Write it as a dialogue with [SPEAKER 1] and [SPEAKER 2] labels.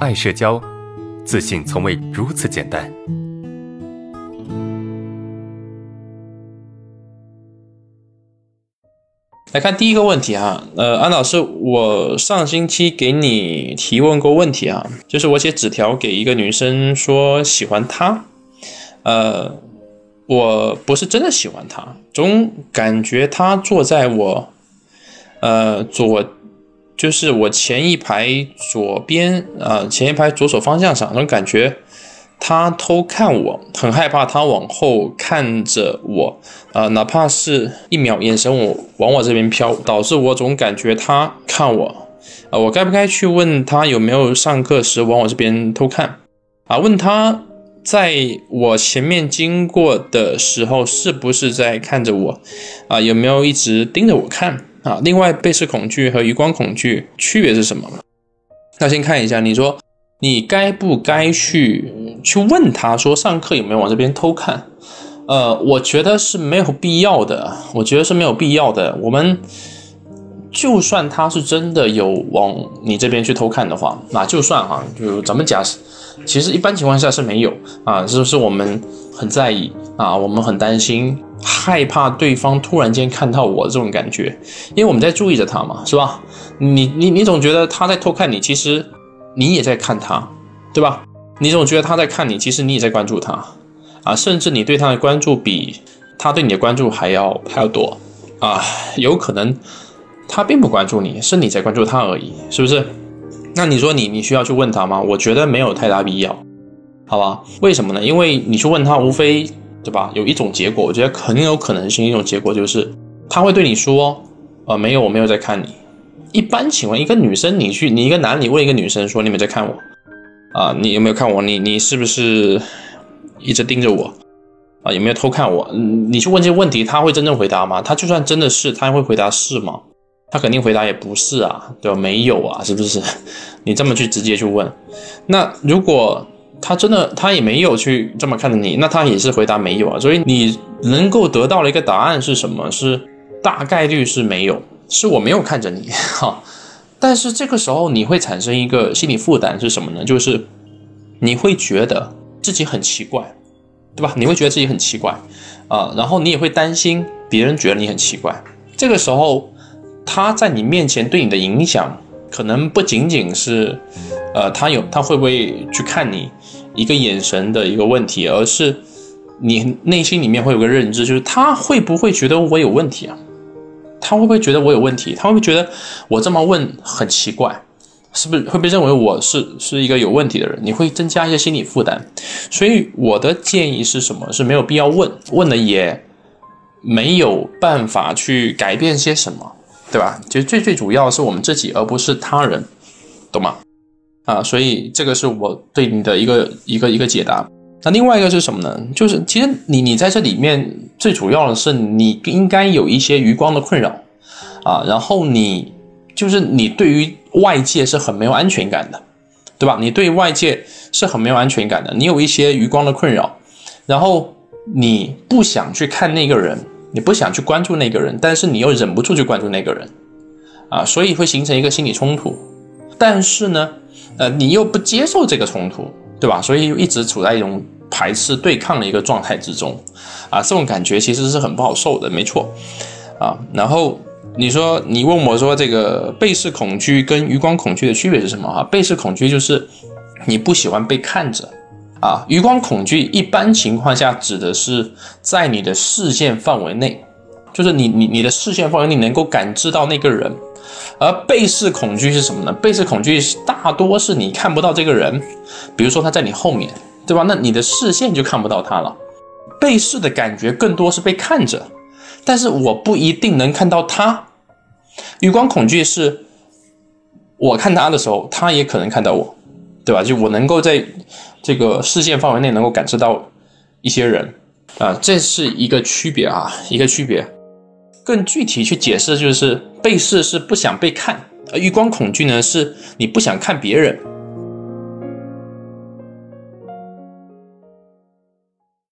[SPEAKER 1] 爱社交，自信从未如此简单。
[SPEAKER 2] 来看第一个问题哈，呃，安老师，我上星期给你提问过问题啊，就是我写纸条给一个女生说喜欢她，呃，我不是真的喜欢她，总感觉她坐在我，呃，左，就是我前一排左边啊，前一排左手方向上，总感觉。他偷看我，很害怕他往后看着我，啊，哪怕是一秒，眼神我往我这边飘，导致我总感觉他看我，啊，我该不该去问他有没有上课时往我这边偷看？啊，问他在我前面经过的时候是不是在看着我？啊，有没有一直盯着我看？啊，另外，背视恐惧和余光恐惧区别是什么？那先看一下，你说。你该不该去去问他说上课有没有往这边偷看？呃，我觉得是没有必要的。我觉得是没有必要的。我们就算他是真的有往你这边去偷看的话，那就算哈，就咱们假设，其实一般情况下是没有啊，是不是我们很在意啊？我们很担心，害怕对方突然间看到我这种感觉，因为我们在注意着他嘛，是吧？你你你总觉得他在偷看你，其实。你也在看他，对吧？你总觉得他在看你，其实你也在关注他，啊，甚至你对他的关注比他对你的关注还要还要多，啊，有可能他并不关注你，是你在关注他而已，是不是？那你说你你需要去问他吗？我觉得没有太大必要，好吧？为什么呢？因为你去问他，无非对吧？有一种结果，我觉得很有可能性，一种结果就是他会对你说，呃，没有，我没有在看你。一般情况，一个女生你去，你一个男，你问一个女生说：“你有没有在看我？啊，你有没有看我？你你是不是一直盯着我？啊，有没有偷看我？你去问这些问题，他会真正回答吗？他就算真的是，他会回答是吗？他肯定回答也不是啊，对吧？没有啊，是不是？你这么去直接去问，那如果他真的他也没有去这么看着你，那他也是回答没有啊。所以你能够得到的一个答案是什么？是大概率是没有。是我没有看着你哈，但是这个时候你会产生一个心理负担是什么呢？就是你会觉得自己很奇怪，对吧？你会觉得自己很奇怪啊，然后你也会担心别人觉得你很奇怪。这个时候他在你面前对你的影响，可能不仅仅是呃他有他会不会去看你一个眼神的一个问题，而是你内心里面会有个认知，就是他会不会觉得我有问题啊？他会不会觉得我有问题？他会不会觉得我这么问很奇怪？是不是会被认为我是是一个有问题的人？你会增加一些心理负担。所以我的建议是什么？是没有必要问，问了也没有办法去改变些什么，对吧？其实最最主要是我们自己，而不是他人，懂吗？啊，所以这个是我对你的一个一个一个解答。那另外一个是什么呢？就是其实你你在这里面最主要的是你应该有一些余光的困扰啊，然后你就是你对于外界是很没有安全感的，对吧？你对外界是很没有安全感的，你有一些余光的困扰，然后你不想去看那个人，你不想去关注那个人，但是你又忍不住去关注那个人啊，所以会形成一个心理冲突。但是呢，呃，你又不接受这个冲突。对吧？所以一直处在一种排斥、对抗的一个状态之中，啊，这种感觉其实是很不好受的，没错，啊。然后你说，你问我说，这个背视恐惧跟余光恐惧的区别是什么？啊，背视恐惧就是你不喜欢被看着，啊，余光恐惧一般情况下指的是在你的视线范围内，就是你你你的视线范围内能够感知到那个人。而背视恐惧是什么呢？背视恐惧是大多是你看不到这个人，比如说他在你后面，对吧？那你的视线就看不到他了。背视的感觉更多是被看着，但是我不一定能看到他。余光恐惧是，我看他的时候，他也可能看到我，对吧？就我能够在这个视线范围内能够感知到一些人啊，这是一个区别啊，一个区别。更具体去解释，就是被视是不想被看，而余光恐惧呢，是你不想看别人